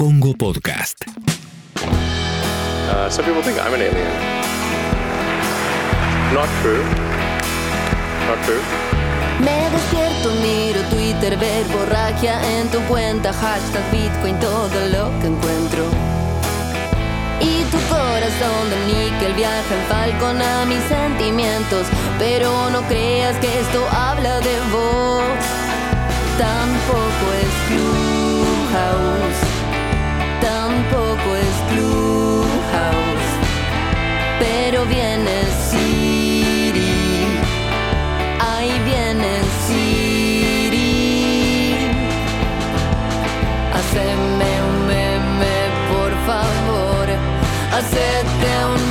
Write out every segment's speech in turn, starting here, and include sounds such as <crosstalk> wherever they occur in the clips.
Congo Podcast. Uh, some people think I'm an alien. Not true. Not true. Me despierto, miro Twitter, ver borragia en tu cuenta, hashtag Bitcoin, todo lo que encuentro. Y tu corazón de níquel viaja en Falcon a mis sentimientos, pero no creas que esto habla de vos. Tampoco es Clubhouse, tampoco pero viene Siri, ahí viene Siri. Haceme un meme, por favor. Hacete un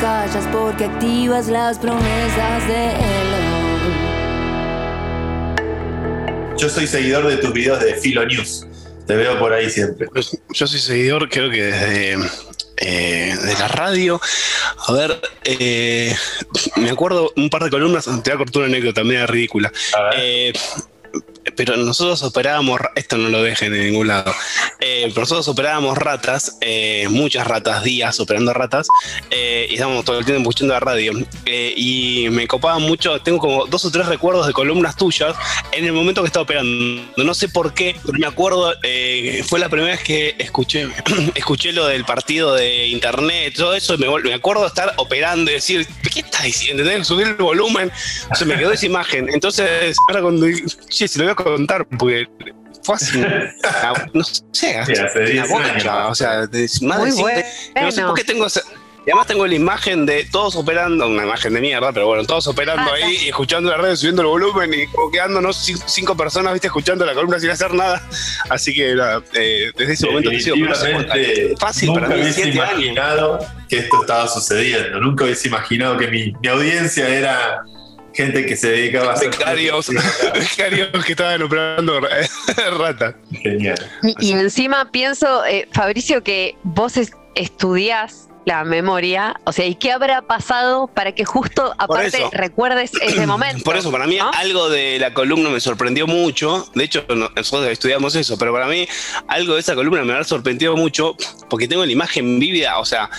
callas porque activas las promesas de Elon. Yo soy seguidor de tus videos de Filo News. Te veo por ahí siempre. Pues, Yo soy seguidor, creo que desde eh, de la radio. A ver, eh, me acuerdo un par de columnas, te voy a cortar una anécdota media ridícula. A ver. Eh, pero nosotros operábamos, esto no lo dejen en ningún lado, eh, nosotros operábamos ratas, eh, muchas ratas, días operando ratas, eh, y estábamos todo el tiempo escuchando la radio. Eh, y me copaba mucho, tengo como dos o tres recuerdos de columnas tuyas en el momento que estaba operando. No sé por qué, pero me acuerdo, fue la primera vez que escuché, <clears throat> escuché lo del partido de internet, todo eso, y me, me acuerdo estar operando y decir, ¿qué estás diciendo? Subir el volumen. Se me quedó esa imagen. Entonces, ahora cuando che, se lo voy a contar, porque fue así, una- <laughs> no sé, Sí, hace 10 una bocha, o sea, de- más Muy de siete- no sé bueno. por qué tengo esa- y además tengo la imagen de todos operando, una imagen de mierda, pero bueno, todos operando Ah, ahí y escuchando la radio, subiendo el volumen y como quedándonos cin- cinco personas, viste, escuchando la columna sin hacer nada. Así que eh, desde ese momento he sido fácil nunca para mí, hubiese siete años. imaginado que esto estaba sucediendo. Nunca hubiese imaginado que mi, mi audiencia era gente que se dedicaba a hacer. Becarios, <laughs> becarios que estaban operando <laughs> ratas. Genial. Y, y encima pienso, eh, Fabricio, que vos es- estudiás la memoria, o sea, ¿y qué habrá pasado para que justo aparte eso. recuerdes <clears throat> ese momento? Por eso, para mí, ¿no? algo de la columna me sorprendió mucho. De hecho, no- nosotros estudiamos eso, pero para mí, algo de esa columna me ha sorprendido mucho porque tengo la imagen vívida, o sea.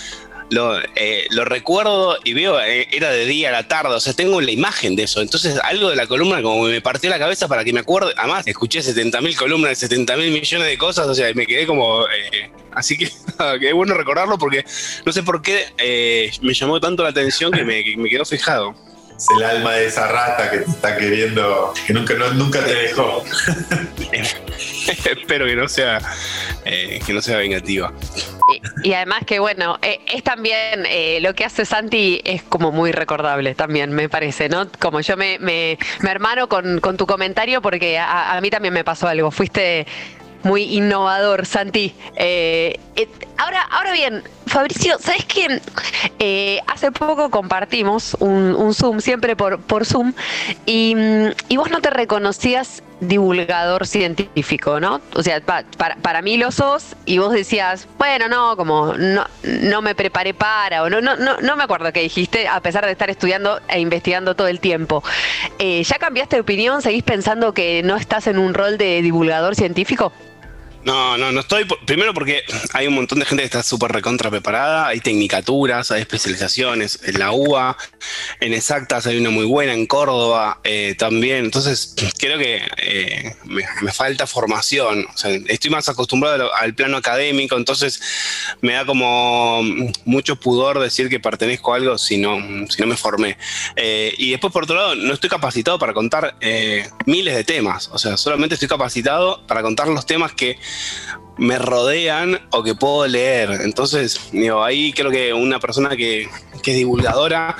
Lo, eh, lo recuerdo y veo, eh, era de día a la tarde, o sea, tengo la imagen de eso. Entonces, algo de la columna como me partió la cabeza para que me acuerde. Además, escuché 70.000 columnas de 70.000 millones de cosas, o sea, me quedé como. eh, así que, <laughs> que es bueno recordarlo porque no sé por qué eh, me llamó tanto la atención que me, que me quedó fijado. Es el alma de esa rata que te está queriendo, que nunca, no- nunca te dejó. <laughs> <laughs> Espero que no sea eh, que no sea vengativa. Y, además que bueno, eh, es también eh, lo que hace Santi es como muy recordable también, me parece, ¿no? Como yo me, me, me hermano con, con tu comentario porque a, mí también me pasó algo, fuiste muy innovador, Santi. Ahora, ahora bien, Fabricio, ¿sabes qué? Eh, hace poco compartimos un, Zoom, siempre por, Zoom, y, y vos no te reconocías divulgador científico, ¿no? O sea, pa- para, para mí lo sos, y vos decías, bueno, no, como no, no me preparé para, o no, no, no, no me acuerdo qué dijiste, a pesar de estar estudiando e investigando todo el tiempo. Eh, ¿Ya cambiaste de opinión? ¿Seguís pensando que no estás en un rol de divulgador científico? No, no, no estoy. primero porque hay un montón de gente que está súper recontra preparada. Hay tecnicaturas, hay especializaciones. En la UBA, en exactas hay una muy buena, en Córdoba eh, también. Entonces, creo que eh, me, falta formación. O sea, estoy más acostumbrado al plano académico, entonces me da como mucho pudor decir que pertenezco a algo si no, si no me formé. Eh, y después, por otro lado, no estoy capacitado para contar eh, miles de temas. O sea, solamente estoy capacitado para contar los temas que me rodean o que puedo leer. Entonces, digo, ahí creo que una persona que, es divulgadora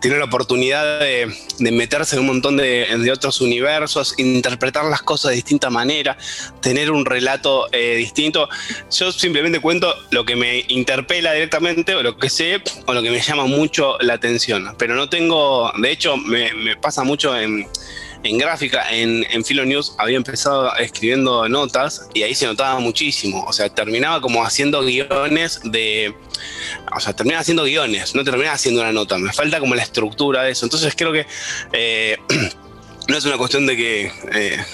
tiene la oportunidad de, meterse en un montón de, otros universos, interpretar las cosas de distinta manera, tener un relato eh, distinto. Yo simplemente cuento lo que me interpela directamente, o lo que sé, o lo que me llama mucho la atención. Pero no tengo, de hecho, me pasa mucho en en gráfica, en, en Philo News, había empezado escribiendo notas y ahí se notaba muchísimo. O sea, terminaba como haciendo guiones de. O sea, terminaba haciendo guiones, no terminaba haciendo una nota. Me falta como la estructura de eso. Entonces creo que. Eh, <clears throat> no es una cuestión de que eh,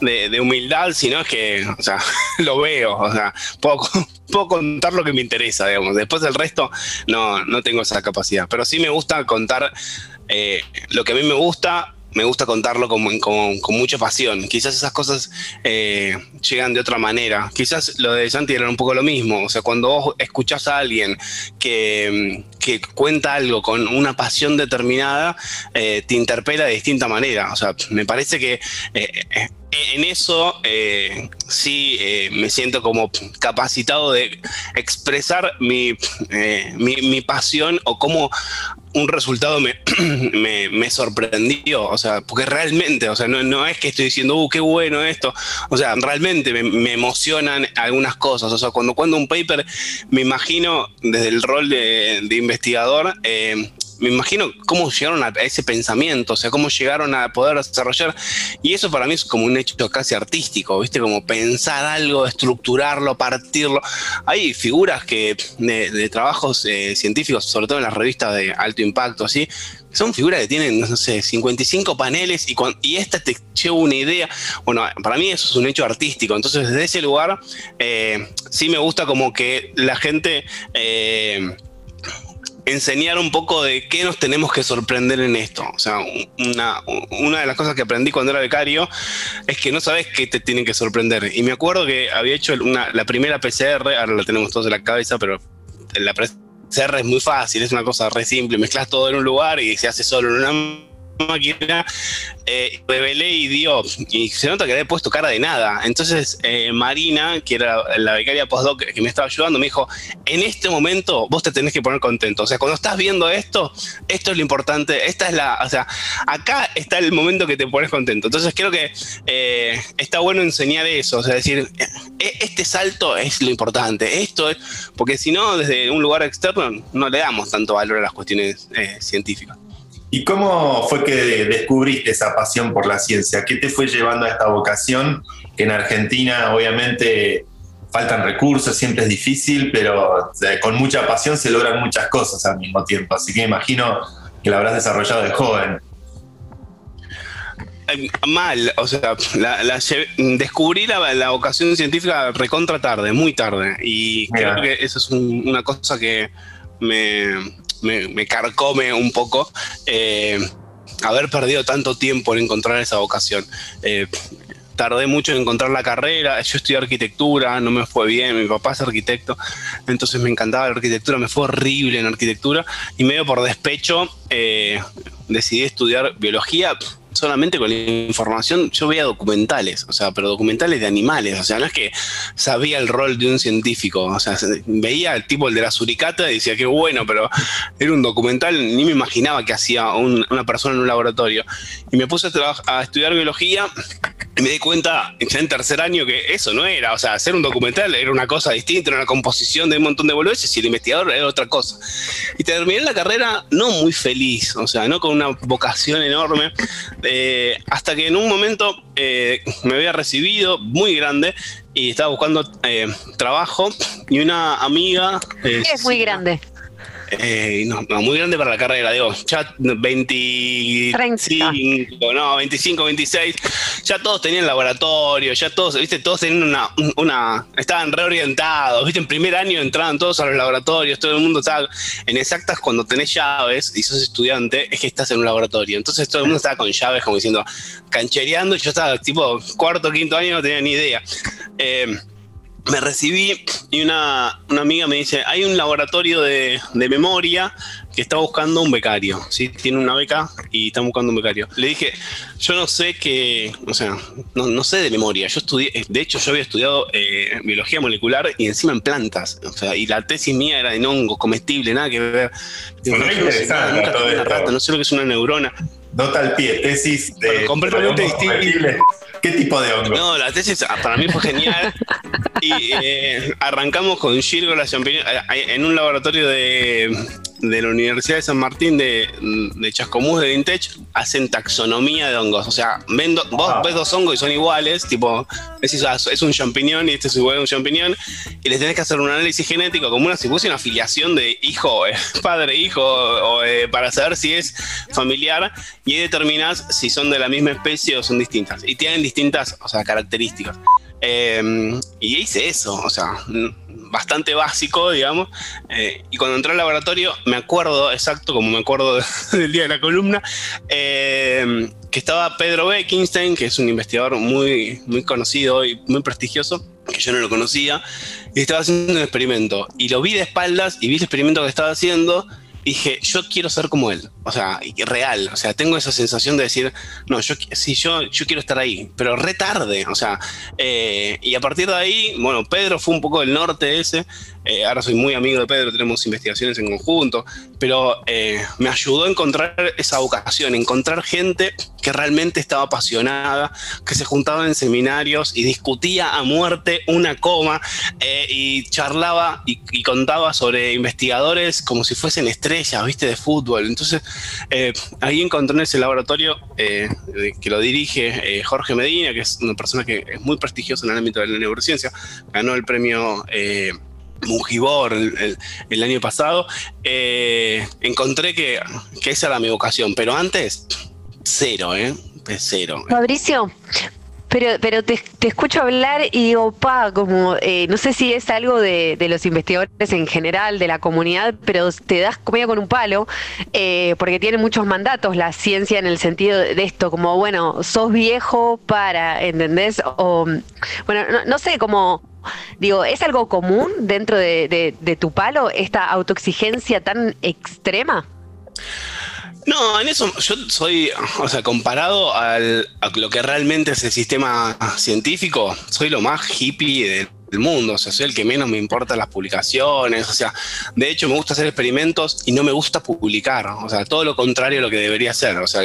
<laughs> de, humildad, sino es que, o sea, <laughs> lo veo, o sea, puedo, <laughs> puedo, contar lo que me interesa, digamos. Después del resto, no, no tengo esa capacidad. Pero sí me gusta contar eh, lo que a mí me gusta me gusta contarlo con, con, mucha pasión. Quizás esas cosas eh, llegan de otra manera. Quizás lo de Santi era un poco lo mismo. O sea, cuando vos escuchás a alguien que, que cuenta algo con una pasión determinada, eh, te interpela de distinta manera. O sea, me parece que eh, en eso sí me siento como capacitado de expresar mi, mi, pasión o cómo un resultado <clears throat> me, me, sorprendió, o sea, porque realmente, o sea, no, no, es que estoy diciendo, uh, qué bueno esto, o sea, realmente me, emocionan algunas cosas, o sea, cuando cuando un paper, me imagino desde el rol de, investigador, eh, me imagino cómo llegaron a ese pensamiento, o sea, cómo llegaron a poder desarrollar. Y eso para mí es como un hecho casi artístico, ¿viste? Como pensar algo, estructurarlo, partirlo. Hay figuras que de, trabajos eh, científicos, sobre todo en las revistas de alto impacto, así, son figuras que tienen, no sé, 55 paneles y, y esta te lleva una idea. Bueno, para mí eso es un hecho artístico. Entonces, desde ese lugar, eh, sí me gusta como que la gente... Eh, enseñar un poco de qué nos tenemos que sorprender en esto. O sea, una, una de las cosas que aprendí cuando era becario es que no sabes qué te tienen que sorprender. Y me acuerdo que había hecho una, la primera PCR, ahora la tenemos todos en la cabeza, pero la PCR es muy fácil, es una cosa re simple, mezclas todo en un lugar y se hace solo en una máquina, eh, revelé y dio, y se nota que había puesto cara de nada. Entonces eh, Marina, que era la becaria postdoc que me estaba ayudando, me dijo, en este momento vos te tenés que poner contento. O sea, cuando estás viendo esto, esto es lo importante, esta es la, o sea, acá está el momento que te pones contento. Entonces creo que eh, está bueno enseñar eso, o sea, decir, e, este salto es lo importante, esto es, porque si no, desde un lugar externo no le damos tanto valor a las cuestiones científicas. ¿Y cómo fue que descubriste esa pasión por la ciencia? ¿Qué te fue llevando a esta vocación? Que en Argentina obviamente faltan recursos, siempre es difícil, pero eh, con mucha pasión se logran muchas cosas al mismo tiempo. Así que imagino que la habrás desarrollado de joven. Mal, o sea, descubrí la, vocación científica recontra tarde, muy tarde. Y creo que eso es una cosa que me, me, carcome un poco eh, haber perdido tanto tiempo en encontrar esa vocación. Eh, tardé mucho en encontrar la carrera, yo estudié arquitectura, no me fue bien, mi papá es arquitecto, entonces me encantaba la arquitectura, me fue horrible en arquitectura y medio por despecho eh, decidí estudiar biología solamente con la información, yo veía documentales, o sea, pero documentales de animales, o sea, no es que sabía el rol de un científico, o sea, veía el tipo el de la suricata y decía que bueno, pero era un documental, ni me imaginaba que hacía una persona en un laboratorio. Y me puse a, a estudiar biología me di cuenta ya en tercer año que eso no era, o sea, hacer un documental era una cosa distinta, era una composición de un montón de boludeces y el investigador era otra cosa. Y terminé la carrera no muy feliz, o sea, no con una vocación enorme, eh, hasta que en un momento eh, me había recibido muy grande y estaba buscando eh, trabajo y una amiga... es muy grande. Eh, no, muy grande para la carrera, digo, ya 25, no, 25, 26, ya todos tenían laboratorio, ya todos, viste, todos tenían una, una, estaban reorientados, viste, en primer año entraban todos a los laboratorios, todo el mundo estaba en exactas cuando tenés llaves y sos estudiante, es que estás en un laboratorio, entonces todo el mundo estaba con llaves como diciendo, canchereando, y yo estaba tipo cuarto, quinto año, no tenía ni idea. Eh, me recibí y una, una amiga me dice, hay un laboratorio de, de memoria que está buscando un becario, ¿sí? Tiene una beca y está buscando un becario. Le dije, yo no sé qué, o sea, no, no sé de memoria. Yo estudié, de hecho yo había estudiado eh, biología molecular y encima en plantas. O sea, y la tesis mía era en hongo, comestible, nada que ver. Sé nada, nunca una rata, no sé lo que es una neurona. Nota al pie, tesis de. Completamente comestibles. ¿Qué tipo de hongo? No, la tesis ah, para mí fue genial. Y eh, arrancamos con Gilgo la Champignon eh, en un laboratorio de, de la Universidad de San Martín de, de Chascomús de Intech. Hacen taxonomía de hongos. O sea, ven do- vos Ah. ves dos hongos y son iguales. Tipo, es un champiñón y este es igual a un champiñón. Y les tenés que hacer un análisis genético como una, si fuese una afiliación de hijo, eh, <laughs> padre, hijo, o, eh, para saber si es familiar. Y ahí determinás si son de la misma especie o son distintas. Y tienen distintas o sea, características. Eh, y hice eso, o sea, bastante básico, digamos. Eh, y cuando entré al laboratorio, me acuerdo, exacto como me acuerdo <laughs> del día de la columna, eh, que estaba Pedro Beckenstein, que es un investigador muy, muy conocido y muy prestigioso, que yo no lo conocía, y estaba haciendo un experimento. Y lo vi de espaldas y vi el experimento que estaba haciendo. Dije, yo quiero ser como él, o sea, real, o sea, tengo esa sensación de decir, no, yo sí, yo, yo quiero estar ahí, pero re tarde, o sea, eh, y a partir de ahí, bueno, Pedro fue un poco del norte ese, eh, ahora soy muy amigo de Pedro, tenemos investigaciones en conjunto, pero eh, me ayudó a encontrar esa vocación, encontrar gente que realmente estaba apasionada, que se juntaba en seminarios y discutía a muerte una coma eh, y charlaba y, y contaba sobre investigadores como si fuesen estrellas, viste, de fútbol. Entonces, ahí encontré en ese laboratorio que lo dirige Jorge Medina, que es una persona que es muy prestigiosa en el ámbito de la neurociencia, ganó el premio... Mungibor el, año pasado, eh, encontré que, que esa era mi vocación, pero antes, cero, ¿eh? Cero. Fabricio, pero, pero te, te escucho hablar y digo, pa, como, eh, no sé si es algo de, de los investigadores en general, de la comunidad, pero te das comida con un palo, eh, porque tiene muchos mandatos la ciencia en el sentido de esto, como, bueno, sos viejo para, ¿entendés? O, bueno, no, no sé, como, digo, ¿es algo común dentro de, de- de tu palo esta autoexigencia tan extrema? No, en eso yo soy, o sea, comparado al, a lo que realmente es el sistema científico, soy lo más hippie del, del mundo, o sea, soy el que menos me importa las publicaciones, o sea, de hecho me gusta hacer experimentos y no me gusta publicar, o sea, todo lo contrario a lo que debería ser, o sea,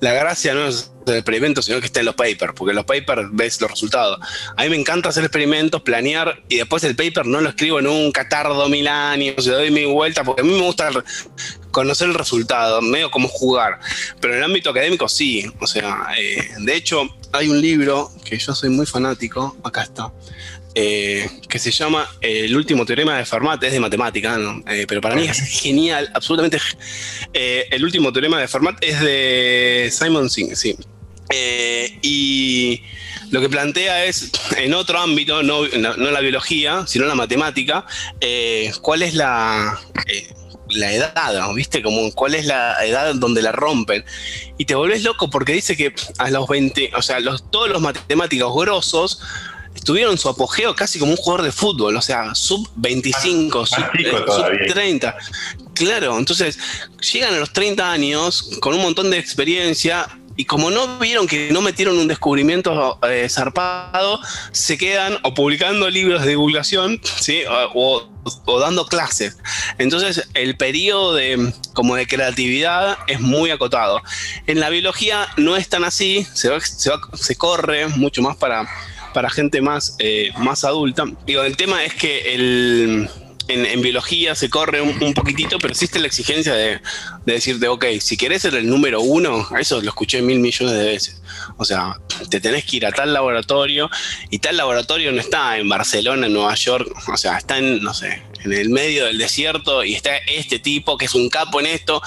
la gracia no es el experimento, sino que está en los papers, porque en los papers ves los resultados. A mí me encanta hacer experimentos, planear, y después el paper no lo escribo nunca, tardo mil años, le doy mi vuelta, porque a mí me gusta conocer el resultado, medio como jugar. Pero en el ámbito académico sí. O sea, eh, de hecho, hay un libro que yo soy muy fanático, acá está, eh, que se llama eh, El último teorema de Fermat, es de matemática, ¿no? Eh, pero para mí es genial, absolutamente. eh, el último teorema de Fermat es de Simon Singh, sí. Y lo que plantea es, en otro ámbito, no, no- no la biología, sino la matemática, cuál es la, la edad, ¿no? ¿viste? Como cuál es la edad donde la rompen. Y te volvés loco porque dice que a los 20, o sea, los, todos los matemáticos grosos estuvieron en su apogeo casi como un jugador de fútbol, o sea, sub 25, Más sub, eh, sub todavía. 30. Claro, entonces llegan a los 30 años con un montón de experiencia y como no vieron que no metieron un descubrimiento eh, zarpado, se quedan o publicando libros de divulgación, ¿sí? o, o- o dando clases. Entonces el periodo de, como de creatividad es muy acotado. En la biología no es tan así, se, va- se, va- se corre mucho más para, para gente más, eh, más adulta. Digo, el tema es que el, en, biología se corre un, un poquitito, pero existe la exigencia de, de decirte, ok, si querés ser el número uno, eso lo escuché mil millones de veces. O sea, te tenés que ir a tal laboratorio y tal laboratorio no está en Barcelona, en Nueva York, o sea, está en, no sé, en el medio del desierto y está este tipo que es un capo en esto.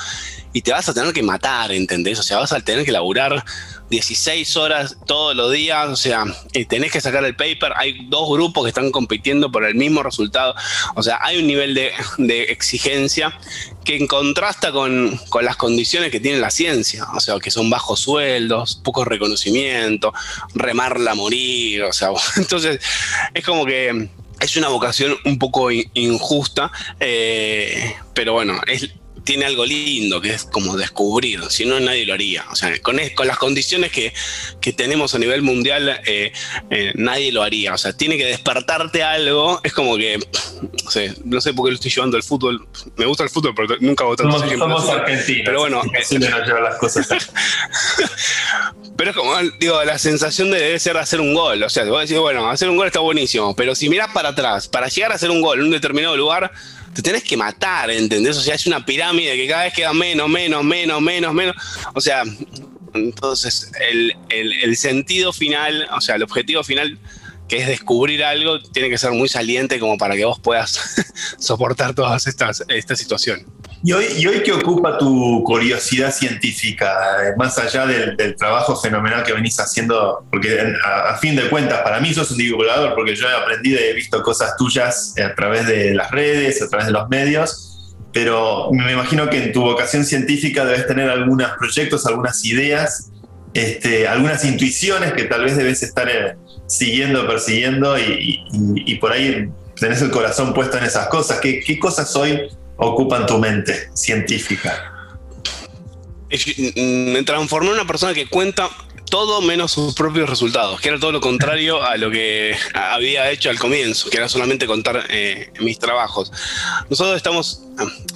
Y te vas a tener que matar, ¿entendés? O sea, vas a tener que laburar 16 horas todos los días, o sea, tenés que sacar el paper, hay dos grupos que están compitiendo por el mismo resultado, o sea, hay un nivel de, exigencia que contrasta con, con, las condiciones que tiene la ciencia, o sea, que son bajos sueldos, poco reconocimiento, remarla a morir, o sea, <laughs> entonces es como que es una vocación un poco injusta, eh, pero bueno, es, tiene algo lindo, que es como descubrir, si no nadie lo haría. O sea, con, con las condiciones que, tenemos a nivel mundial, eh, eh, nadie lo haría. O sea, tiene que despertarte algo, es como que, no sé, no sé por qué lo estoy llevando al fútbol. Me gusta el fútbol, pero nunca tanto. Somos, somos argentinos. Pero bueno, las cosas. <laughs> pero es como, digo, la sensación de debe ser hacer un gol. O sea, te voy a decir, bueno, hacer un gol está buenísimo, pero si miras para atrás, para llegar a hacer un gol en un determinado lugar, te tenés que matar, ¿entendés? O sea, es una pirámide que cada vez queda menos, menos, menos, menos, menos. O sea, entonces el, sentido final, o sea, el objetivo final que es descubrir algo, tiene que ser muy saliente como para que vos puedas <laughs> soportar todas estas esta situación. ¿Y hoy, ¿Y hoy qué ocupa tu curiosidad científica, eh, más allá del, trabajo fenomenal que venís haciendo? Porque a, fin de cuentas, para mí sos un divulgador, porque yo he aprendido y he visto cosas tuyas a través de las redes, a través de los medios, pero me imagino que en tu vocación científica debes tener algunos proyectos, algunas ideas, este, algunas intuiciones que tal vez debes estar eh, siguiendo, persiguiendo y, y, por ahí tenés el corazón puesto en esas cosas. ¿Qué, qué cosas hoy ocupan tu mente científica? Me transformé en una persona que cuenta todo menos sus propios resultados, que era todo lo contrario a lo que había hecho al comienzo, que era solamente contar eh, mis trabajos. Nosotros estamos,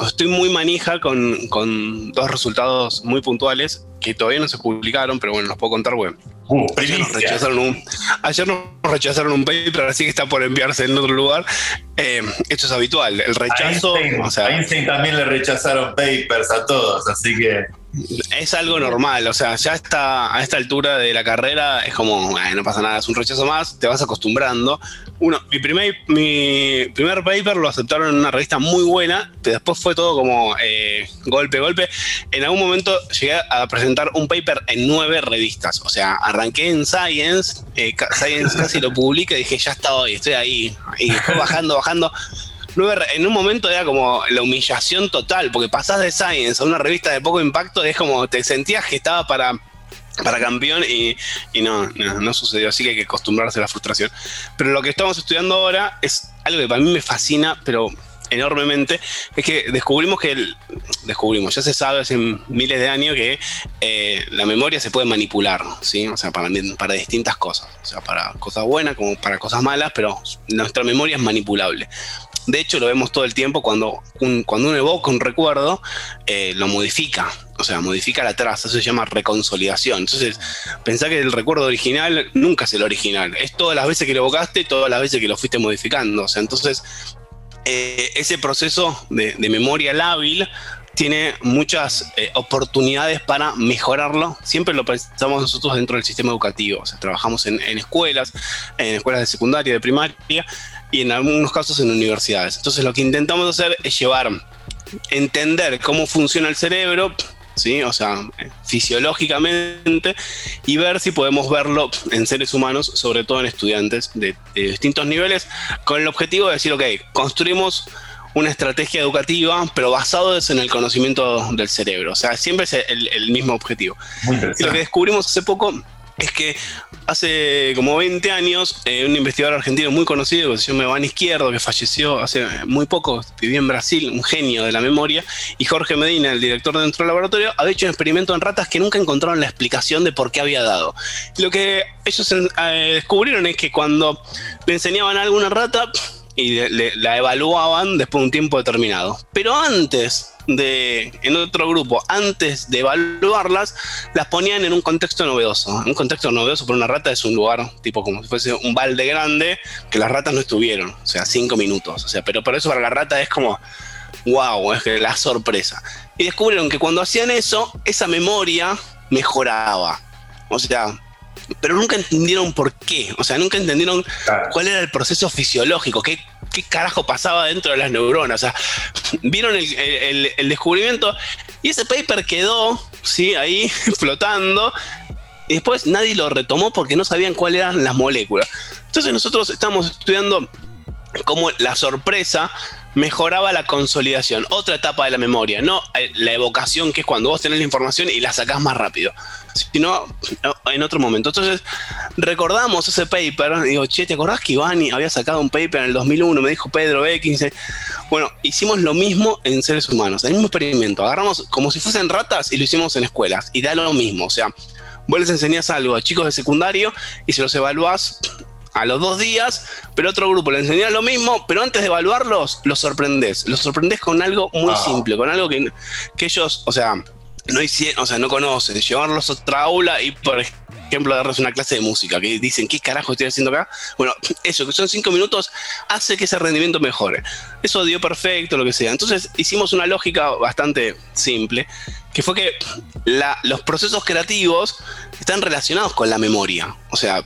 estoy muy manija con, con, dos resultados muy puntuales que todavía no se publicaron, pero bueno, los puedo contar, bueno. Uh, ayer, nos rechazaron un, ayer nos rechazaron un paper, así que está por enviarse en otro lugar. Eh, esto es habitual, el rechazo. o sea, Einstein también le rechazaron papers a todos, así que. Es algo normal, o sea, ya está a esta altura de la carrera, es como, no pasa nada, es un rechazo más, te vas acostumbrando. Uno, mi primer, mi primer paper lo aceptaron en una revista muy buena, pero después fue todo como eh, golpe, golpe. En algún momento llegué a presentar un paper en nueve revistas, o sea, arranqué en Science, eh, Science casi lo publica y dije, ya está hoy, estoy ahí, y bajando, bajando en un momento era como la humillación total, porque pasás de Science a una revista de poco impacto, es como te sentías que estaba para, para campeón y, no, no, sucedió, así que hay que acostumbrarse a la frustración. Pero lo que estamos estudiando ahora es algo que para mí me fascina, pero enormemente, es que descubrimos que, descubrimos, ya se sabe hace miles de años que eh, la memoria se puede manipular, ¿sí? O sea, para, para distintas cosas, o sea, para cosas buenas como para cosas malas, pero nuestra memoria es manipulable. De hecho, lo vemos todo el tiempo cuando, cuando uno evoca un recuerdo, eh, lo modifica, o sea, modifica la traza, eso se llama reconsolidación. Entonces, pensá que el recuerdo original nunca es el original, es todas las veces que lo evocaste, todas las veces que lo fuiste modificando. O sea, entonces, eh, ese proceso de, memoria lábil tiene muchas eh, oportunidades para mejorarlo. Siempre lo pensamos nosotros dentro del sistema educativo. O sea, trabajamos en, en escuelas, en escuelas de secundaria, de primaria, y en algunos casos en universidades. Entonces lo que intentamos hacer es llevar, entender cómo funciona el cerebro, ¿sí? o sea, fisiológicamente, y ver si podemos verlo en seres humanos, sobre todo en estudiantes de, distintos niveles, con el objetivo de decir, ok, construimos una estrategia educativa, pero basado en el conocimiento del cerebro. O sea, siempre es el, el mismo objetivo. Y lo que descubrimos hace poco es que hace como 20 años, eh, un investigador argentino muy conocido, que se llama Izquierdo, que falleció hace muy poco, vivía en Brasil, un genio de la memoria, y Jorge Medina, el director de nuestro laboratorio, había hecho un experimento en ratas que nunca encontraron la explicación de por qué había dado. lo que ellos eh, descubrieron es que cuando le enseñaban a una rata, y la evaluaban después de un tiempo determinado. Pero antes en otro grupo, antes de evaluarlas, las ponían en un contexto novedoso. Un contexto novedoso por una rata es un lugar tipo como si fuese un balde grande que las ratas no estuvieron, o sea, cinco minutos. O sea, pero por eso para la rata es como, wow, es que la sorpresa. Y descubrieron que cuando hacían eso, esa memoria mejoraba. O sea, pero nunca entendieron por qué, o sea, nunca entendieron cuál era el proceso fisiológico, qué, qué carajo pasaba dentro de las neuronas, o sea, vieron el, descubrimiento Y ese paper quedó, ¿sí? Ahí <laughs> flotando. Y después nadie lo retomó porque no sabían cuáles eran las moléculas. Entonces nosotros estamos estudiando cómo la sorpresa mejoraba la consolidación, otra etapa de la memoria, no eh, la evocación que es cuando vos tenés la información y la sacás más rápido, sino en otro momento. Entonces recordamos ese paper, digo, che, ¿te acordás que Iván había sacado un paper en el 2001? Me dijo Pedro B15. Bueno, hicimos lo mismo en seres humanos, el mismo experimento, agarramos como si fuesen ratas y lo hicimos en escuelas, y da lo mismo, o sea, vos les enseñás algo a chicos de secundario y se los evaluás a los dos días, pero otro grupo le enseña lo mismo, pero antes de evaluarlos, los sorprendés. Los sorprendés con algo muy ah. simple, con algo que, que ellos, o sea, no hicieron, o sea, no conocen. Llevarlos a otra aula y, por ejemplo, darles una clase de música, que dicen, ¿qué carajo estoy haciendo acá? Bueno, <clears throat> eso, que son cinco minutos, hace que ese rendimiento mejore. Eso dio perfecto, lo que sea. Entonces hicimos una lógica bastante simple, que fue que los procesos creativos están relacionados con la memoria. O sea,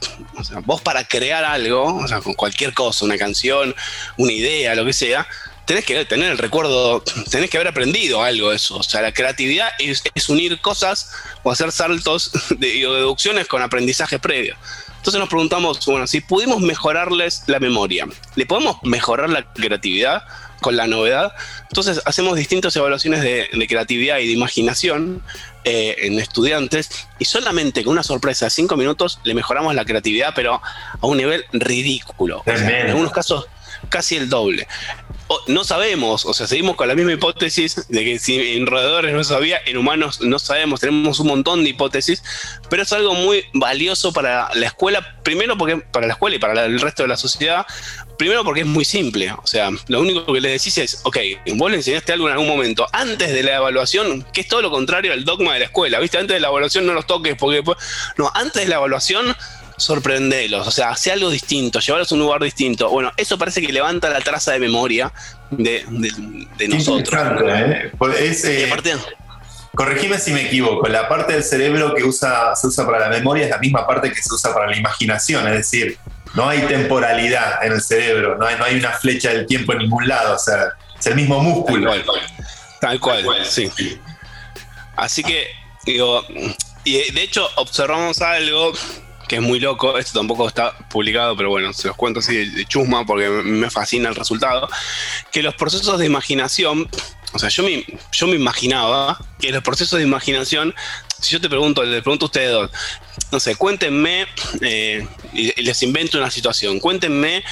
vos para crear algo, o sea, con cualquier cosa, una canción, una idea, lo que sea, tenés que tener el recuerdo, tenés que haber aprendido algo de eso. O sea, la creatividad es, unir cosas o hacer saltos de, o deducciones con aprendizaje previo. Entonces nos preguntamos, bueno, si pudimos mejorarles la memoria, ¿le podemos mejorar la creatividad? con la novedad. Entonces hacemos distintas evaluaciones de, creatividad y de imaginación eh, en estudiantes y solamente con una sorpresa de cinco minutos le mejoramos la creatividad, pero a un nivel ridículo. en algunos casos casi el doble no sabemos, o sea, seguimos con la misma hipótesis de que si en roedores no sabía, en humanos no sabemos, tenemos un montón de hipótesis, pero es algo muy valioso para la escuela, primero porque para la escuela y para el resto de la sociedad, primero porque es muy simple, o sea, lo único que le decís es, ok, vos le enseñaste algo en algún momento, antes de la evaluación, que es todo lo contrario al dogma de la escuela, ¿viste? Antes de la evaluación no los toques porque no, antes de la evaluación sorprendelos, o sea, hace algo distinto, llevarlos a un lugar distinto. Bueno, eso parece que levanta la traza de memoria de, nosotros. ¿eh? Pues eh, corregime si me equivoco, la parte del cerebro que usa, se usa para la memoria es la misma parte que se usa para la imaginación, es decir, no hay temporalidad en el cerebro, no hay, no hay una flecha del tiempo en ningún lado, o sea, es el mismo músculo. Tal cual, Tal cual sí. Así que, digo, y de hecho observamos algo que es muy loco, esto tampoco está publicado, pero bueno, se los cuento así de, chusma porque me fascina el resultado, que los procesos de imaginación, o sea, yo me, yo me imaginaba que los procesos de imaginación, si yo te pregunto, le pregunto a ustedes dos, no sé, cuéntenme, eh, y les invento una situación, cuéntenme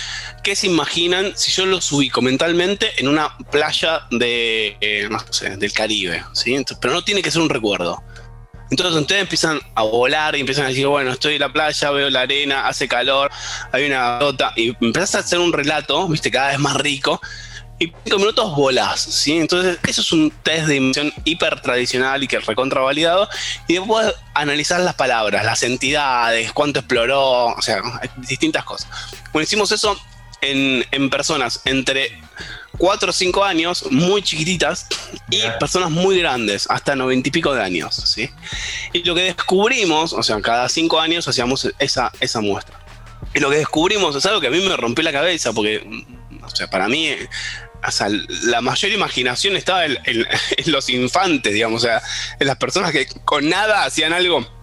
qué se imaginan si yo los ubico mentalmente en una playa de, eh, no sé, del Caribe, ¿sí? pero no tiene que ser un recuerdo. Entonces ustedes empiezan a volar y empiezan a decir, bueno, estoy en la playa, veo la arena, hace calor, hay una gota, y empezás a hacer un relato, viste, cada vez más rico, y cinco minutos volás, ¿sí? Entonces, eso es un test de dimensión hiper tradicional y que recontravalidado, y después analizar las palabras, las entidades, cuánto exploró, o sea, distintas cosas. Bueno, hicimos eso en, en personas entre 4 o 5 años, muy chiquititas, y personas muy grandes, hasta 90 y pico de años. ¿sí? Y lo que descubrimos, o sea, cada 5 años hacíamos esa, esa muestra. Y lo que descubrimos es algo que a mí me rompió la cabeza, porque, o sea, para mí, o sea, la mayor imaginación estaba en, <laughs> en los infantes, digamos, o sea, en las personas que con nada hacían algo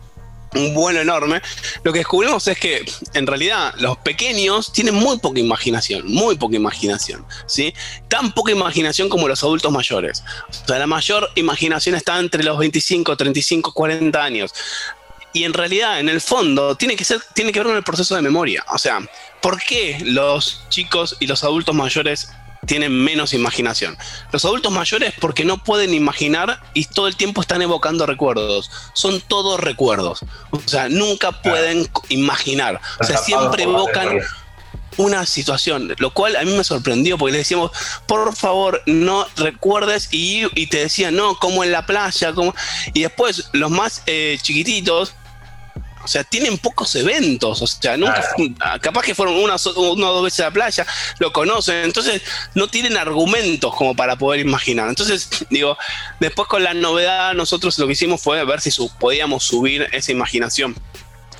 un vuelo enorme, lo que descubrimos es que en realidad los pequeños tienen muy poca imaginación, muy poca imaginación, ¿sí? Tan poca imaginación como los adultos mayores. O sea, la mayor imaginación está entre los 25, 35, 40 años. Y en realidad, en el fondo, tiene que, ser, tiene que ver con el proceso de memoria. O sea, ¿por qué los chicos y los adultos mayores tienen menos imaginación. Los adultos mayores porque no pueden imaginar y todo el tiempo están evocando recuerdos. Son todos recuerdos. O sea, nunca pueden imaginar. O sea, siempre evocan una situación, lo cual a mí me sorprendió porque le decíamos, por favor, no recuerdes y, te decían, no, como en la playa, como... y después los más eh, chiquititos o sea, tienen pocos eventos, o sea, nunca, ah, capaz que fueron una, o dos veces a la playa, lo conocen, entonces no tienen argumentos como para poder imaginar. Entonces, digo, después con la novedad nosotros lo que hicimos fue ver si podíamos subir esa imaginación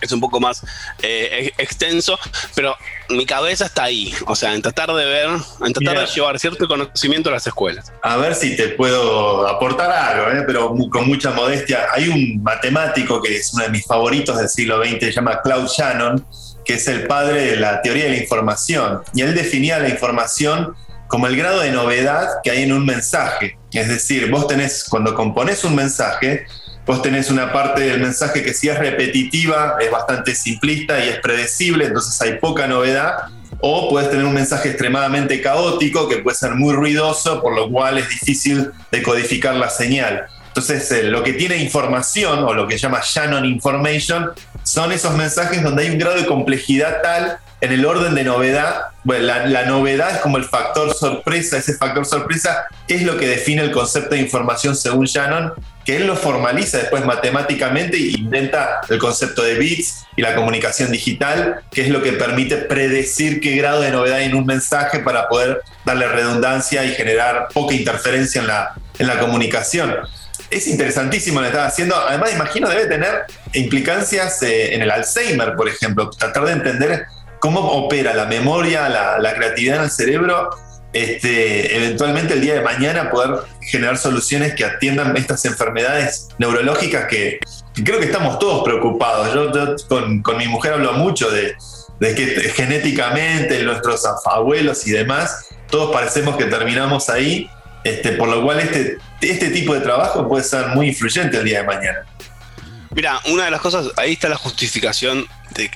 es un poco más eh, extenso, pero mi cabeza está ahí, o sea, en tratar de ver, en tratar de llevar cierto conocimiento a las escuelas. A ver si te puedo aportar algo, ¿eh? pero con mucha modestia. Hay un matemático que es uno de mis favoritos del siglo XX, se llama Claude Shannon, que es el padre de la teoría de la información, y él definía la información como el grado de novedad que hay en un mensaje. Es decir, vos tenés, cuando componés un mensaje, vos tenés una parte del mensaje que si es repetitiva, es bastante simplista y es predecible, entonces hay poca novedad, o puedes tener un mensaje extremadamente caótico que puede ser muy ruidoso, por lo cual es difícil de codificar la señal. Entonces, eh, lo que tiene información, o lo que llama Shannon Information, son esos mensajes donde hay un grado de complejidad tal en el orden de novedad. Bueno, la, novedad es como el factor sorpresa, ese factor sorpresa es lo que define el concepto de información según Shannon, que él lo formaliza después matemáticamente e inventa el concepto de bits y la comunicación digital, que es lo que permite predecir qué grado de novedad hay en un mensaje para poder darle redundancia y generar poca interferencia en la, en la comunicación. Es interesantísimo lo que está haciendo. Además, imagino, debe tener implicancias eh, en el Alzheimer, por ejemplo. Tratar de entender cómo opera la memoria, la, la creatividad en el cerebro este, eventualmente el día de mañana poder generar soluciones que atiendan estas enfermedades neurológicas que, creo que estamos todos preocupados. Yo, con, mi mujer hablo mucho de, que genéticamente nuestros abuelos y demás, todos parecemos que terminamos ahí, este, por lo cual este, este tipo de trabajo puede ser muy influyente el día de mañana. Mira, una de las cosas, ahí está la justificación de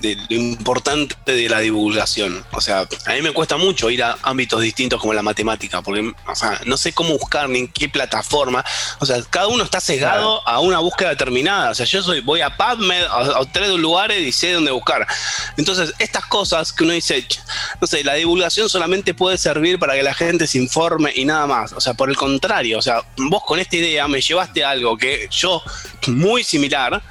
de lo importante de la divulgación. O sea, a mí me cuesta mucho ir a ámbitos distintos como la matemática, porque o sea, no sé cómo buscar ni en qué plataforma. O sea, cada uno está cegado a una búsqueda determinada. O sea, yo soy, voy a PubMed, a, a tres lugares y sé dónde buscar. Entonces, estas cosas que uno dice, no sé, la divulgación solamente puede servir para que la gente se informe y nada más. O sea, por el contrario, o sea, vos con esta idea me llevaste algo que yo, muy similar,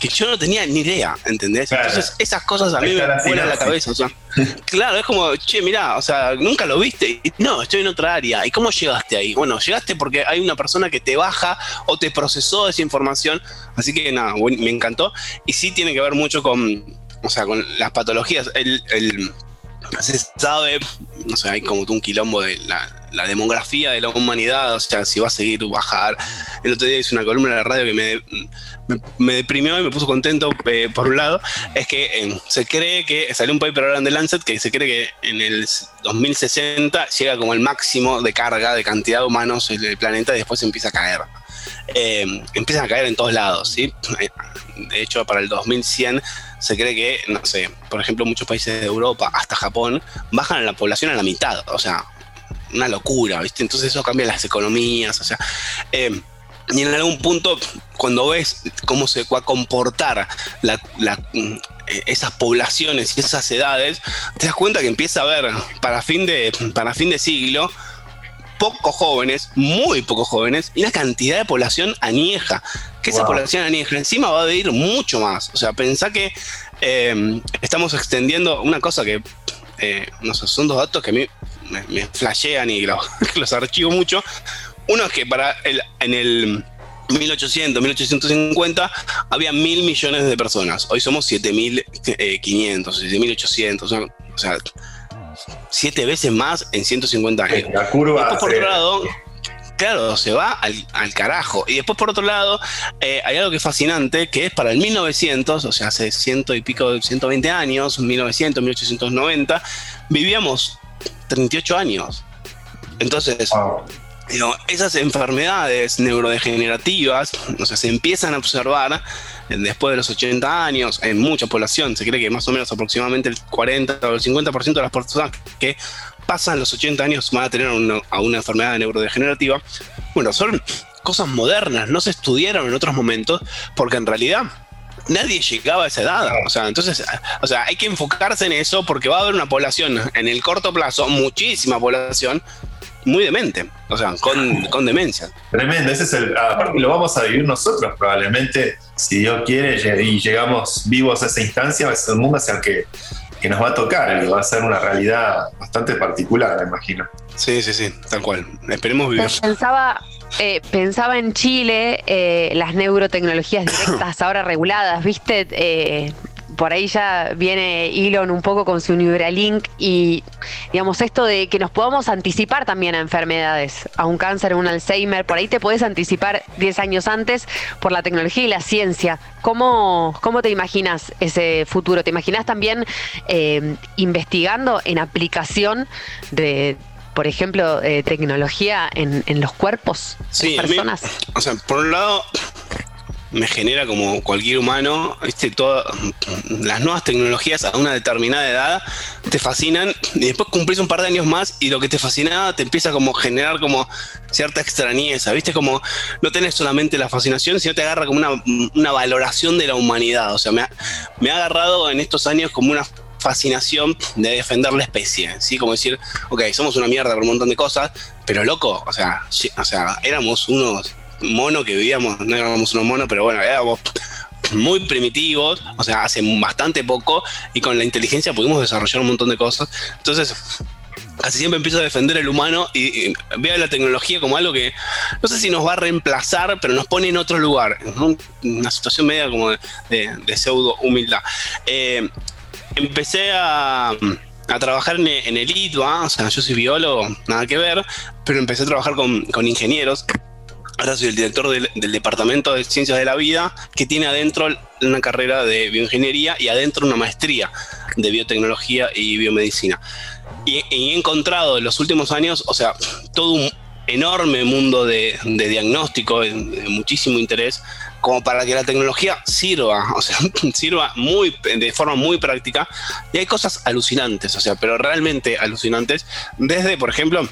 que yo no tenía ni idea, ¿entendés? Entonces esas cosas a mí me vuelan la cabeza, o sea, <laughs> claro, es como, che, mirá, o sea, nunca lo viste, no, estoy en otra área, ¿y cómo llegaste ahí? Bueno, llegaste porque hay una persona que te baja o te procesó esa información, así que nada, me encantó, y sí tiene que ver mucho con, o sea, con las patologías, el, el se sabe, no sé, hay como un quilombo de la, demografía de la humanidad, o sea, si va a seguir bajar. El otro día hice una columna en la radio que me, me, deprimió y me puso contento, eh, por un lado, es que eh, se cree que, salió un paper ahora en The Lancet, que se cree que en el 2060 llega como el máximo de carga, de cantidad de humanos en el planeta y después empieza a caer. Eh, empiezan a caer en todos lados, ¿sí? De hecho, para el 2100 se cree que, no sé, por ejemplo, muchos países de Europa, hasta Japón, bajan la población a la mitad. O sea, una locura, ¿viste? Entonces eso cambia las economías, o sea. Eh, y en algún punto, cuando ves cómo se va a comportar esas poblaciones y esas edades, te das cuenta que empieza a haber, para fin de, para fin de siglo, pocos jóvenes, muy pocos jóvenes, y una cantidad de población añeja. Que esa población añeja encima va a vivir mucho más. O sea, pensá que eh, estamos extendiendo una cosa que, eh, no sé, son dos datos que a mí me, flashean y <laughs> los, archivo mucho. Uno es que para el, en el 1800, 1850 había mil millones de personas. Hoy somos 7500, 7800. O sea, siete veces más en 150 años. La curva. Después, por otro lado, claro, se va al, carajo. Y después, por otro lado, eh, hay algo que es fascinante, que es para el 1900, o sea, hace ciento y pico, 120 años, 1900, 1890, vivíamos 38 años. Entonces, esas enfermedades neurodegenerativas, o sea, se empiezan a observar después de los 80 años, en mucha población, se cree que más o menos aproximadamente el 40 o el 50% de las personas que pasan los 80 años van a tener una, a una enfermedad neurodegenerativa. Bueno, son cosas modernas, no se estudiaron en otros momentos, porque en realidad nadie llegaba a esa edad. O sea, entonces, o sea, hay que enfocarse en eso porque va a haber una población en el corto plazo, muchísima población, muy demente, o sea, con, demencia. Tremendo, ese es el. Aparte, lo vamos a vivir nosotros, probablemente, si Dios quiere y llegamos vivos a esa instancia, ser un mundo hacia el que, que nos va a tocar y va a ser una realidad bastante particular, me imagino. Sí, sí, sí, tal cual. Esperemos vivir. Pensaba, eh, pensaba en Chile, eh, las neurotecnologías <coughs> directas ahora reguladas, ¿viste? Eh, por ahí ya viene Elon un poco con su Neuralink y digamos esto de que nos podamos anticipar también a enfermedades, a un cáncer, a un Alzheimer, por ahí te puedes anticipar 10 años antes por la tecnología y la ciencia. ¿Cómo, cómo te imaginas ese futuro? ¿Te imaginas también eh, investigando en aplicación de, por ejemplo, eh, tecnología en, en, los cuerpos sí, de las personas? o sea, por un lado, me genera como cualquier humano, ¿viste? Todas las nuevas tecnologías a una determinada edad te fascinan y después cumplís un par de años más y lo que te fascinaba te empieza como a generar como cierta extrañeza, ¿viste? Como no tenés solamente la fascinación, sino te agarra como una, una valoración de la humanidad. O sea, me ha, me ha agarrado en estos años como una fascinación de defender la especie, ¿sí? Como decir, ok, somos una mierda por un montón de cosas, pero loco, o sea, o sea, éramos unos mono que vivíamos, no éramos unos monos, pero bueno, éramos muy primitivos, o sea, hace bastante poco, y con la inteligencia pudimos desarrollar un montón de cosas. Entonces, casi siempre empiezo a defender el humano y, veo la tecnología como algo que no sé si nos va a reemplazar, pero nos pone en otro lugar, ¿no? una situación media como de, pseudo humildad. Eh, empecé a a trabajar en, en, el ITBA, o sea, yo soy biólogo, nada que ver, pero empecé a trabajar con, con ingenieros Ahora soy el director del, Departamento de Ciencias de la Vida, que tiene adentro una carrera de bioingeniería y adentro una maestría de biotecnología y biomedicina. Y, he encontrado en los últimos años, o sea, todo un enorme mundo de, de diagnóstico, de, de, muchísimo interés, como para que la tecnología sirva, <laughs> o sea, sirva muy, de forma muy práctica. Y hay cosas alucinantes, o sea, pero realmente alucinantes, desde, por ejemplo,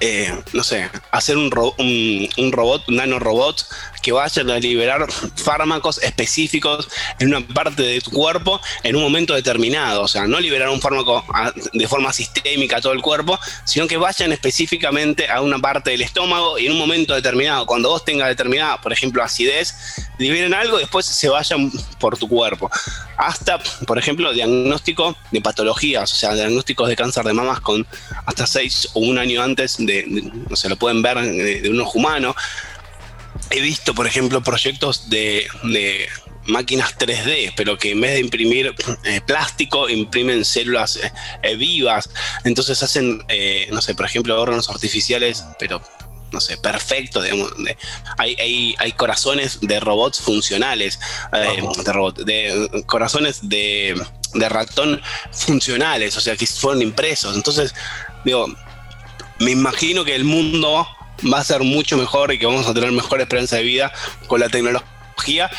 eh, no sé, hacer un, ro un, robot, un nanorobot que vaya a liberar fármacos específicos en una parte de tu cuerpo en un momento determinado. O sea, no liberar un fármaco a, de forma sistémica a todo el cuerpo, sino que vayan específicamente a una parte del estómago y en un momento determinado, cuando vos tengas determinada, por ejemplo, acidez, liberen algo y después se vayan por tu cuerpo. Hasta, por ejemplo, diagnóstico de patologías, o sea, diagnósticos de cáncer de mamas con hasta seis o un año antes de, de no se lo pueden ver de, de un ojo humano he visto, por ejemplo, proyectos de, de, máquinas 3D, pero que en vez de imprimir eh, plástico, imprimen células eh, vivas. Entonces hacen, eh, no sé, por ejemplo, órganos artificiales, pero no sé, perfecto, digamos, de, hay, hay, hay, corazones de robots funcionales, de, robot, de corazones de, de, ratón funcionales, o sea, que fueron impresos. Entonces, digo, me imagino que el mundo va a ser mucho mejor y que vamos a tener mejor esperanza de vida con la tecnología.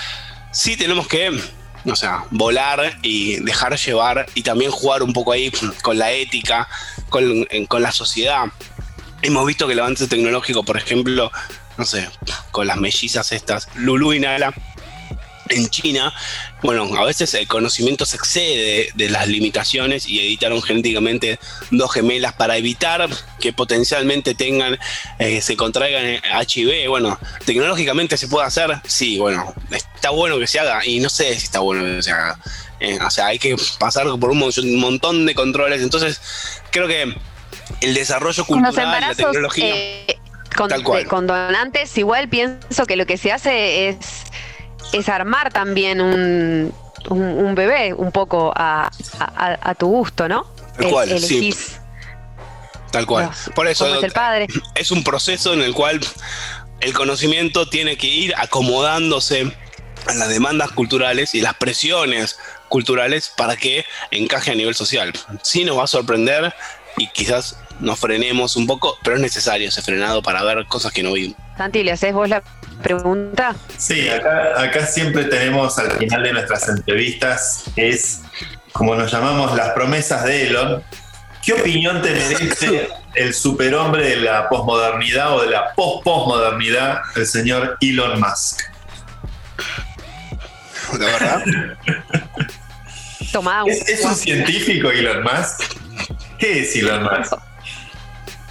Sí tenemos que, o sea, volar y dejar llevar y también jugar un poco ahí con la ética, con, con la sociedad. Hemos visto que el avance tecnológico, por ejemplo, no sé, con las mellizas estas, Lulu y Nala, en China, bueno, a veces el conocimiento se excede de las limitaciones y editaron genéticamente dos gemelas para evitar que potencialmente tengan, eh, se contraigan HIV. Bueno, tecnológicamente se puede hacer, sí, bueno, está bueno que se haga y no sé si está bueno que se haga. Eh, o sea, hay que pasar por un montón de controles. Entonces, creo que el desarrollo cultural, la tecnología. Eh, con, tal cual. con donantes, igual pienso que lo que se hace es es armar también un, un, un bebé un poco a, a, a, tu gusto, ¿no? Tal cual, El, sí. Tal cual. Los, Por eso es, el padre. es un proceso en el cual el conocimiento tiene que ir acomodándose a las demandas culturales y las presiones culturales para que encaje a nivel social. Sí nos va a sorprender y quizás nos frenemos un poco, pero es necesario ese frenado para ver cosas que no vimos. Santi, ¿le haces vos la pregunta? Sí, acá, acá siempre tenemos al final de nuestras entrevistas, es como nos llamamos las promesas de Elon. ¿Qué opinión te merece el superhombre de la posmodernidad o de la post-posmodernidad, el señor Elon Musk? ¿La verdad? Toma, ¿Es, ¿Es, un científico Elon Musk? ¿Qué es Elon Musk?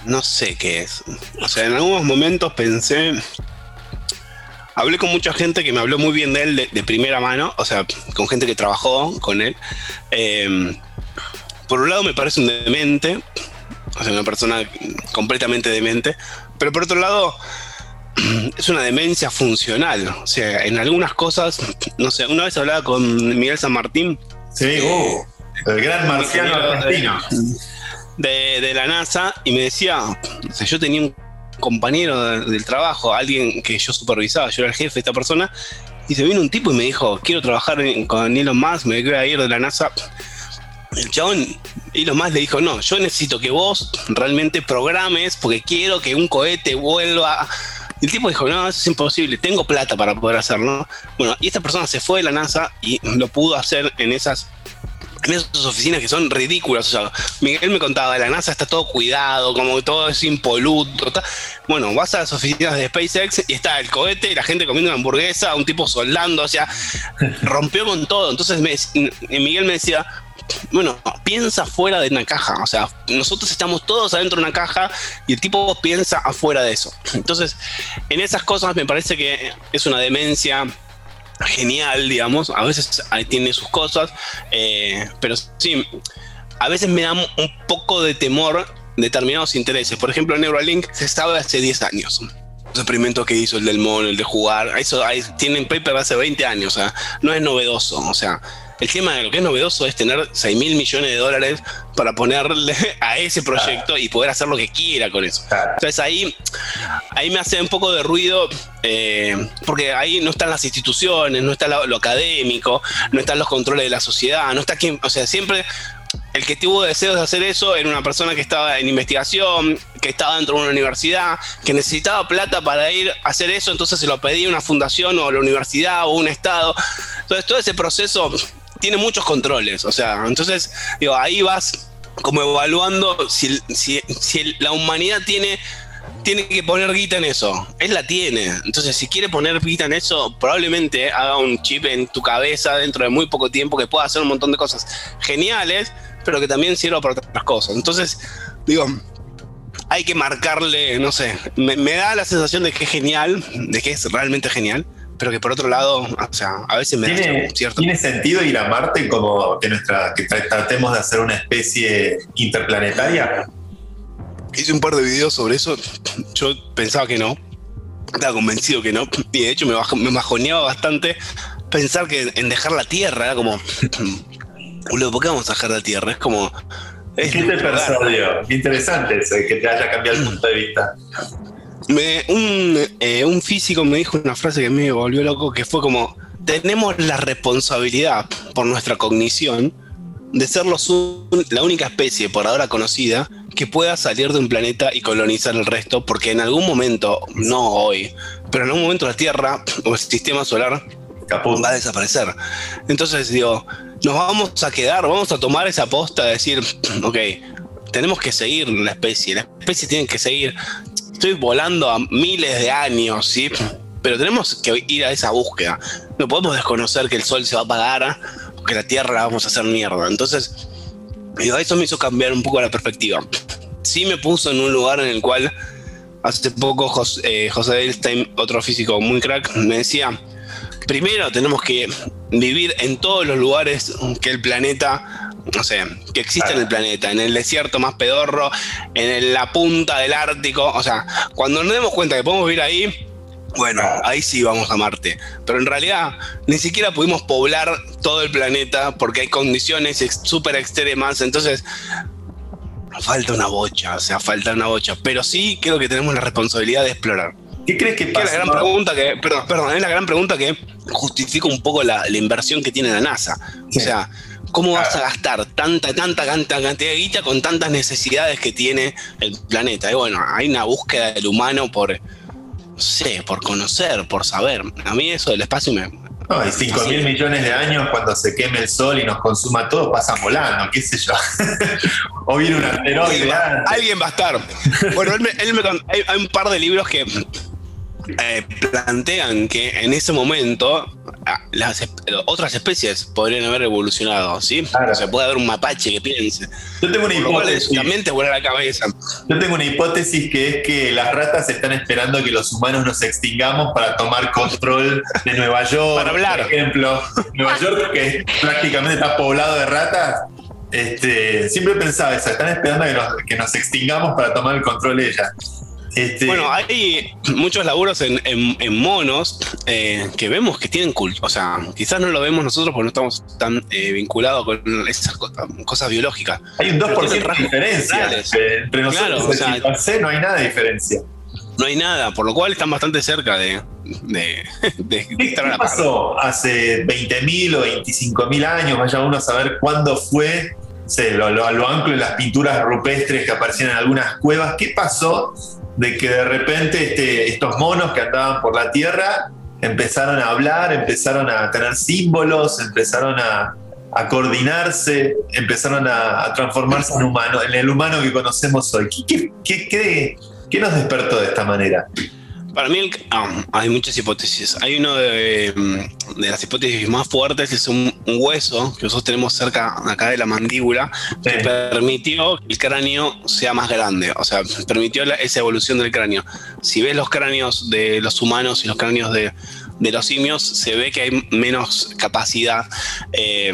No sé qué es. O sea, en algunos momentos pensé. Hablé con mucha gente que me habló muy bien de él de, de primera mano, o sea, con gente que trabajó con él. Eh, por un lado me parece un demente, o sea, una persona completamente demente, pero por otro lado <clears throat> es una demencia funcional. O sea, en algunas cosas, no sé, una vez hablaba con Miguel San Martín. Sí, uh, el gran marciano argentino. De, de, la NASA y me decía, o sea, yo tenía un compañero del trabajo, alguien que yo supervisaba, yo era el jefe de esta persona, y se vino un tipo y me dijo, quiero trabajar con Elon Musk, me voy a ir de la NASA. El chabón, Elon Musk le dijo, no, yo necesito que vos realmente programes porque quiero que un cohete vuelva... El tipo dijo, no, eso es imposible, tengo plata para poder hacerlo. Bueno, y esta persona se fue de la NASA y lo pudo hacer en esas en esas oficinas que son ridículas. O sea, Miguel me contaba, la NASA está todo cuidado, como todo es impoluto. Bueno, vas a las oficinas de SpaceX y está el cohete, la gente comiendo una hamburguesa, un tipo soldando, o sea, <laughs> rompió con todo. Entonces Miguel me decía, bueno, piensa fuera de una caja. O sea, nosotros estamos todos adentro de una caja y el tipo piensa afuera de eso. Entonces, en esas cosas me parece que es una demencia genial, digamos. A veces tiene sus cosas, eh, pero sí, a veces me da un poco de temor determinados intereses. Por ejemplo, Neuralink se sabe hace 10 años. Los experimentos que hizo el del mono, el de jugar, eso tienen paper hace 20 años, no es novedoso. O sea, el tema de lo que es novedoso es tener 6 mil millones de dólares para ponerle <laughs> a ese proyecto y poder hacer lo que quiera con eso. Entonces ahí, ahí me hace un poco de ruido eh, porque ahí no están las instituciones, no está lo, académico, no están los controles de la sociedad, no está quien, o sea, siempre el que tuvo deseos de hacer eso era una persona que estaba en investigación, que estaba dentro de una universidad, que necesitaba plata para ir a hacer eso, entonces se lo pedía una fundación o la universidad o un estado. Entonces todo ese proceso tiene muchos controles. O sea, entonces, digo, ahí vas como evaluando si, la humanidad tiene tiene que poner guita en eso. Él la tiene. Entonces, si quiere poner guita en eso, probablemente haga un chip en tu cabeza dentro de muy poco tiempo que pueda hacer un montón de cosas geniales, pero que también sirva para otras cosas. Entonces, digo, hay que marcarle, no sé, me da la sensación de que es genial, de que es realmente genial, pero que por otro lado, o sea, a veces me ¿Tiene, da cierto. ¿Tiene sentido ir a Marte como que, nuestra, que tratemos de hacer una especie interplanetaria? Hice un par de videos sobre eso. Yo pensaba que no. Estaba convencido que no. Y de hecho me, me bajoneaba bastante pensar que en dejar la Tierra era como. ¿por qué vamos a dejar la Tierra? Es como. Es ¿Qué te persuadió? Interesante que te haya cambiado el punto de vista. Me, un, eh, un, físico me dijo una frase que me volvió loco, que fue como, tenemos la responsabilidad por nuestra cognición de ser los la única especie por ahora conocida que pueda salir de un planeta y colonizar el resto, porque en algún momento, no hoy, pero en algún momento la Tierra <clears throat> o el sistema solar va a desaparecer. Entonces digo, nos vamos a quedar, vamos a tomar esa posta de decir, <clears throat> ok, tenemos que seguir la especie, la especie tiene que seguir estoy volando a miles de años, ¿sí? Pero tenemos que ir a esa búsqueda. No podemos desconocer que el sol se va a apagar o que la tierra vamos a hacer mierda. Entonces, eso me hizo cambiar un poco la perspectiva. Sí me puso en un lugar en el cual hace poco José, eh, José otro físico muy crack, me decía, primero tenemos que vivir en todos los lugares que el planeta no sé, que existe en el planeta, en el desierto más pedorro, en la punta del Ártico. O sea, cuando nos demos cuenta que podemos vivir ahí, bueno, ahí sí vamos a Marte. Pero en realidad ni siquiera pudimos poblar todo el planeta porque hay condiciones súper extremas. Entonces, falta una bocha, o sea, falta una bocha. Pero sí creo que tenemos la responsabilidad de explorar. ¿Qué crees que pasa? Es la gran pregunta que, perdón, perdón, es la gran pregunta que justifica un poco la, inversión que tiene la NASA. O sea, ¿Cómo vas a gastar tanta, tanta, tanta cantidad de guita con tantas necesidades que tiene el planeta? Y bueno, hay una búsqueda del humano por, no sé, por conocer, por saber. A mí eso del espacio me... No, y 5 mil millones de años cuando se queme el sol y nos consuma todo, pasa volando, qué sé yo. <laughs> o viene un asteroide. Alguien va a estar. Bueno, hay, hay un par de libros que eh, plantean que en ese momento ah, las otras especies podrían haber evolucionado, ¿sí? Se puede haber un mapache que piense. Yo tengo una hipótesis. También te la cabeza. Yo tengo una hipótesis que es que las ratas están esperando que los humanos nos extingamos para tomar control de Nueva <laughs> York. Para hablar. Por ejemplo, Nueva York, que prácticamente está poblado de ratas. Este, siempre pensaba eso, están esperando que nos, que nos extingamos para tomar el control de ellas. Este, Bueno, hay muchos laburos en, en- en monos eh, que vemos que tienen culto. O sea, quizás no lo vemos nosotros porque no estamos tan eh, vinculados con esas co- cosas biológicas. hay un 2% tiene de diferencia entre, nosotros Claro, o sea- no hay nada de diferencia. No hay nada, por lo cual están bastante cerca de, de, de ¿Qué, estar a la par. pasó hace 20.000 o 25.000 años? Vaya uno a saber cuándo fue. sé, lo, lo, lo anclo en las pinturas rupestres que aparecían en algunas cuevas. ¿Qué pasó de que de repente este, estos monos que andaban por la Tierra empezaron a hablar, empezaron a tener símbolos, empezaron a, a coordinarse, empezaron a, a transformarse en humano, en el humano que conocemos hoy? ¿Qué, qué, qué, qué- qué nos despertó de esta manera? Para mí el- ah, hay muchas hipótesis. Hay de, mm, de las hipótesis más fuertes, es un, un hueso que nosotros tenemos cerca acá de la mandíbula, que permitió que el cráneo sea más grande, o sea, permitió la- esa evolución del cráneo. Si ves los cráneos de los humanos y los cráneos de, de los simios, se ve que hay menos capacidad. eh,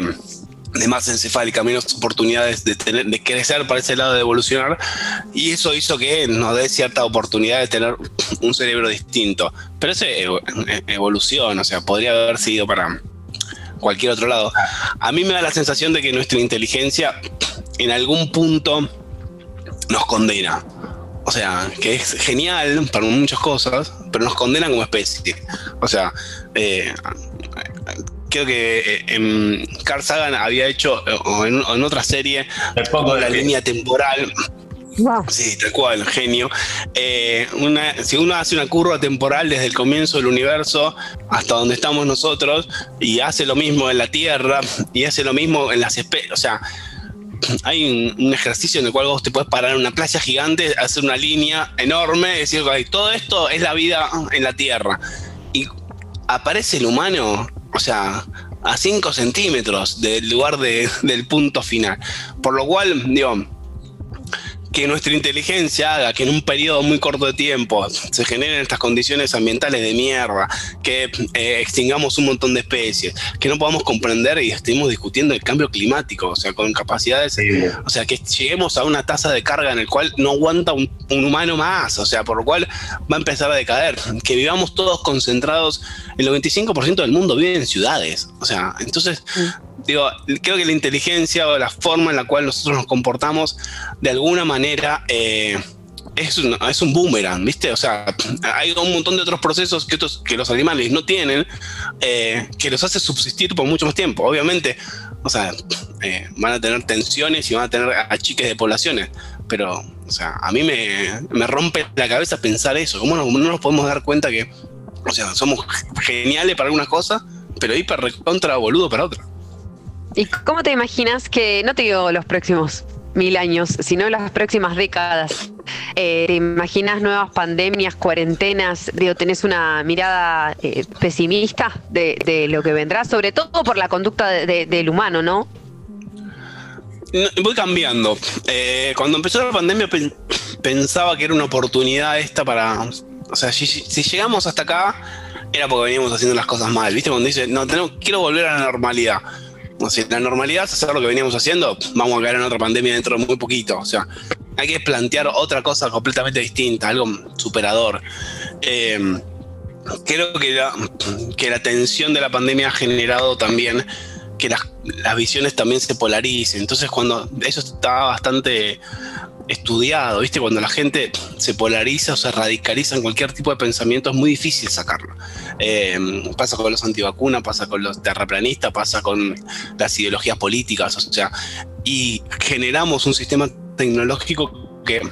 de masa encefálica, menos oportunidades de, tener, de crecer para ese lado de evolucionar, y eso hizo que nos dé cierta oportunidad de tener un cerebro distinto. Pero es evo- evolución, o sea, podría haber sido para cualquier otro lado. A mí me da la sensación de que nuestra inteligencia en algún punto nos condena. O sea, que es genial para muchas cosas, pero nos condena como especie. O sea, eh, creo que eh, en Carl Sagan había hecho, eh, o en, otra serie, pongo de la línea temporal. Sí, tal cual, genio. Eh, una, si uno hace una curva temporal desde el comienzo del universo hasta donde estamos nosotros y hace lo mismo en la Tierra y hace lo mismo en las especies, o sea, hay un, un ejercicio en el cual vos te puedes parar en una playa gigante, hacer una línea enorme y decir, "Ok, todo esto es la vida en la Tierra. Y aparece el humano, o sea, a 5 centímetros del lugar de- del punto final. Por lo cual, digo, que nuestra inteligencia haga que en un periodo muy corto de tiempo se generen estas condiciones ambientales de mierda, que eh, extingamos un montón de especies, que no podamos comprender y estemos discutiendo el cambio climático, o sea, con capacidades Sí. o sea, que lleguemos a una tasa de carga en el cual no aguanta un, un humano más, o sea, por lo cual va a empezar a decaer. Que vivamos todos concentrados, el 95% del mundo vive en ciudades, o sea, entonces, digo, creo que la inteligencia o la forma en la cual nosotros nos comportamos, de alguna manera, eh, es un, boomerang, ¿viste? O sea, hay un montón de otros procesos que, otros, que los animales no tienen, eh, que los hace subsistir por mucho más tiempo. Obviamente, o sea, eh, van a tener tensiones y van a tener achiques de poblaciones, pero, o sea, a mí me, me rompe la cabeza pensar eso. ¿Cómo no, no nos podemos dar cuenta que, o sea, somos geniales para algunas cosas, pero hiper recontra boludo para otras? ¿Y cómo te imaginas que, no te digo los próximos mil años, sino las próximas décadas? Eh, ¿Te imaginas nuevas pandemias, cuarentenas? Digo, ¿tenés una mirada eh, pesimista de, de lo que vendrá? Sobre todo por la conducta de- de- del humano, ¿no? Voy cambiando. Eh, cuando empezó la pandemia pen- pensaba que era una oportunidad esta para... O sea, si, si llegamos hasta acá, era porque veníamos haciendo las cosas mal. ¿Viste? Cuando dice, no, tenemos, quiero volver a la normalidad. O sea, la normalidad es hacer lo que veníamos haciendo, vamos a caer en otra pandemia dentro de muy poquito. O sea, hay que plantear otra cosa completamente distinta, algo superador. Eh, creo que la, que la tensión de la pandemia ha generado también que las, las visiones también se polaricen. Entonces, cuando eso está bastante estudiado, ¿viste? Cuando la gente se polariza o se radicaliza en cualquier tipo de pensamiento, es muy difícil sacarlo. Eh, pasa con los antivacunas, pasa con los terraplanistas, pasa con las ideologías políticas, o sea, y generamos un sistema tecnológico que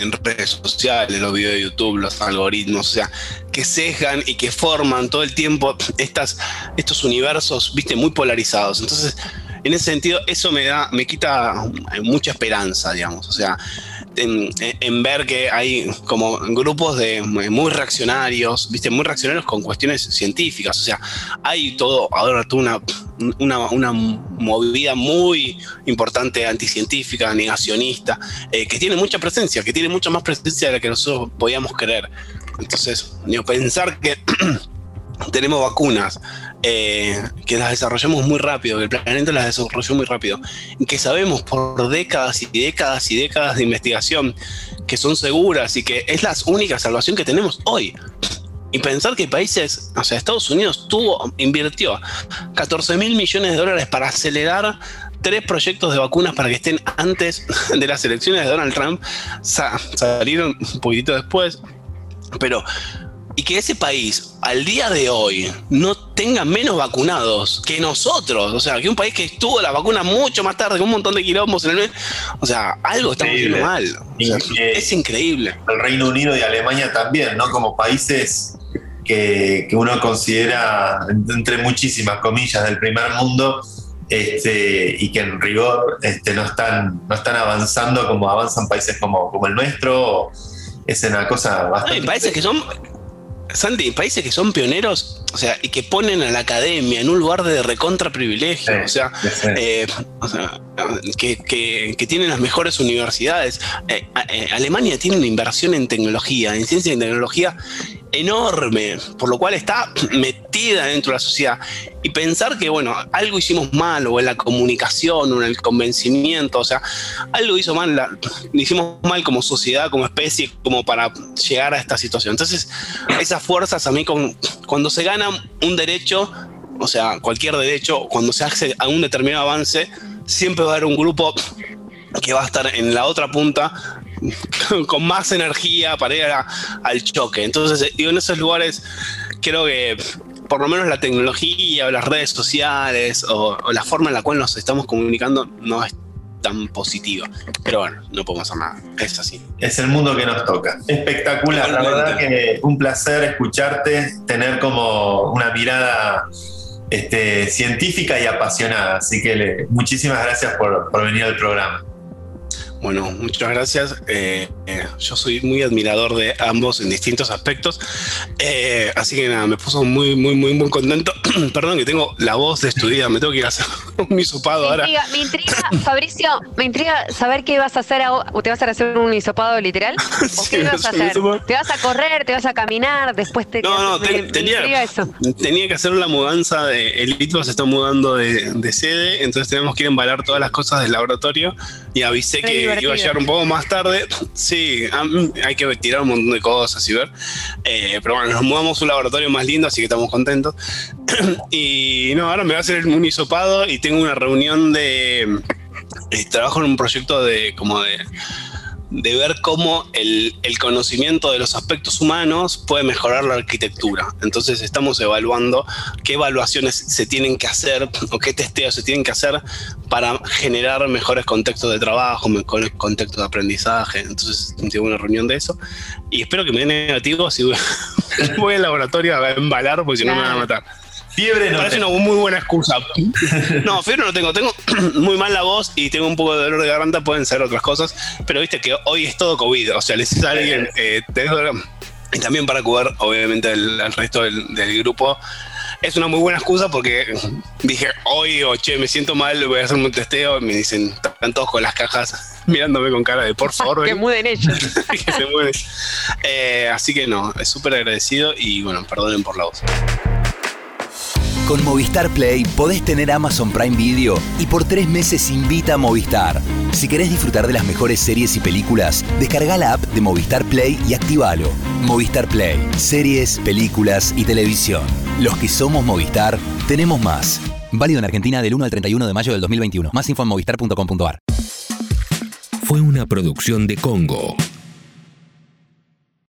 en redes sociales, los videos de YouTube, los algoritmos, o sea, que sesgan y que forman todo el tiempo estas, estos universos, viste, muy polarizados. Entonces, en ese sentido, eso me da, me quita mucha esperanza, digamos. O sea, en, ver que hay como grupos de muy reaccionarios, viste, muy reaccionarios con cuestiones científicas. O sea, hay todo, ahora toda una, una, una movida muy importante anticientífica, negacionista, eh, que tiene mucha presencia, que tiene mucha más presencia de la que nosotros podíamos creer. Entonces, pensar que <clears throat> tenemos vacunas eh, que las desarrollamos muy rápido, que el planeta las desarrolló muy rápido, que sabemos por décadas y décadas y décadas de investigación que son seguras y que es la única salvación que tenemos hoy. Y pensar que países, o sea, Estados Unidos tuvo, invirtió 14 mil millones de dólares para acelerar tres proyectos de vacunas para que estén antes de las elecciones de Donald Trump, salieron un poquitito después, pero y que ese país al día de hoy no tenga menos vacunados que nosotros, o sea, que un país que estuvo la vacuna mucho más tarde, con un montón de quilombos en el mes, o sea, algo estamos haciendo mal. es increíble. El Reino Unido y Alemania también, ¿no? Como países que, uno considera, entre muchísimas comillas, del primer mundo, este, y que en rigor este, no, están, no están avanzando como avanzan países como, como el nuestro. Es una cosa bastante. países que son Santi, países que son pioneros, o sea, y que ponen a la academia en un lugar de recontra privilegio, o, sea, eh, que, tienen las mejores universidades. Eh, eh, Alemania tiene una inversión en tecnología, en ciencia y tecnología enorme, por lo cual está <clears throat> metida dentro de la sociedad. Y pensar que, bueno, algo hicimos mal, o en la comunicación, o en el convencimiento, o sea, algo hizo mal, la, hicimos mal como sociedad, como especie, como para llegar a esta situación. Entonces, esas fuerzas a mí, con, cuando se gana un derecho, o sea, cualquier derecho, cuando se hace a un determinado avance, siempre va a haber un grupo que va a estar en la otra punta <laughs> con más energía para ir al choque. Entonces, en esos lugares creo que por lo menos la tecnología o las redes sociales o, la forma en la cual nos estamos comunicando no es tan positiva. Pero bueno, no podemos hacer nada. Es así. Es el mundo que nos toca. Espectacular. La verdad que un placer escucharte, tener como una mirada este, científica y apasionada. Así que muchísimas gracias por venir al programa. Bueno, muchas gracias. Eh, eh, yo soy muy admirador de ambos en distintos aspectos. Eh, así que nada, me puso muy, muy, muy, muy contento. <clears throat> Perdón que tengo la voz destruida, me tengo que ir a hacer <laughs> un hisopado ahora. me intriga, Fabricio, me intriga saber qué vas a hacer. ¿Te vas a hacer un hisopado literal? <laughs> ¿O qué vas a hacer? ¿Te vas a correr? ¿Te vas a caminar? Después te. No, no, tenía, tenía que hacer la mudanza de. El ITBA se está mudando de, de sede, entonces tenemos que embalar todas las cosas del laboratorio y avisé que iba a llegar un poco más tarde. Sí, hay que tirar un montón de cosas y ver. Eh, pero bueno, nos mudamos a un laboratorio más lindo, así que estamos contentos. <clears throat> y no, ahora me va a hacer un hisopado y tengo una reunión de. Eh, trabajo en un proyecto de como de de ver cómo el, conocimiento de los aspectos humanos puede mejorar la arquitectura. Entonces estamos evaluando qué evaluaciones se tienen que hacer o qué testeos se tienen que hacer para generar mejores contextos de trabajo, mejores contextos de aprendizaje. Entonces tengo una reunión de eso y espero que me den negativo si <laughs> voy al laboratorio a embalar porque si no me van a matar. Fiebre no. Parece una muy buena excusa. <laughs> No, fiebre no tengo. Tengo <clears throat> muy mal la voz y tengo un poco de dolor de garganta. Pueden ser otras cosas. Pero viste que hoy es todo COVID. O sea, le a alguien. Eh, y también para cubrir, obviamente, al resto del, grupo. Es una muy buena excusa porque dije, hoy, o che, me siento mal, voy a hacer un testeo. Y me dicen, están todos con las cajas <laughs> mirándome con cara de por <laughs> favor. que muden ellos. que se mueven. Eh, así que no, es súper agradecido y bueno, perdonen por la voz. Con Movistar Play podés tener Amazon Prime Video y por tres meses invita a Movistar. Si querés disfrutar de las mejores series y películas, descarga la app de Movistar Play y activalo. Movistar Play, series, películas y televisión. Los que somos Movistar, tenemos más. Válido en Argentina del 1 al 31 de mayo del 2021. Más info en movistar.com.ar. Fue una producción de Congo.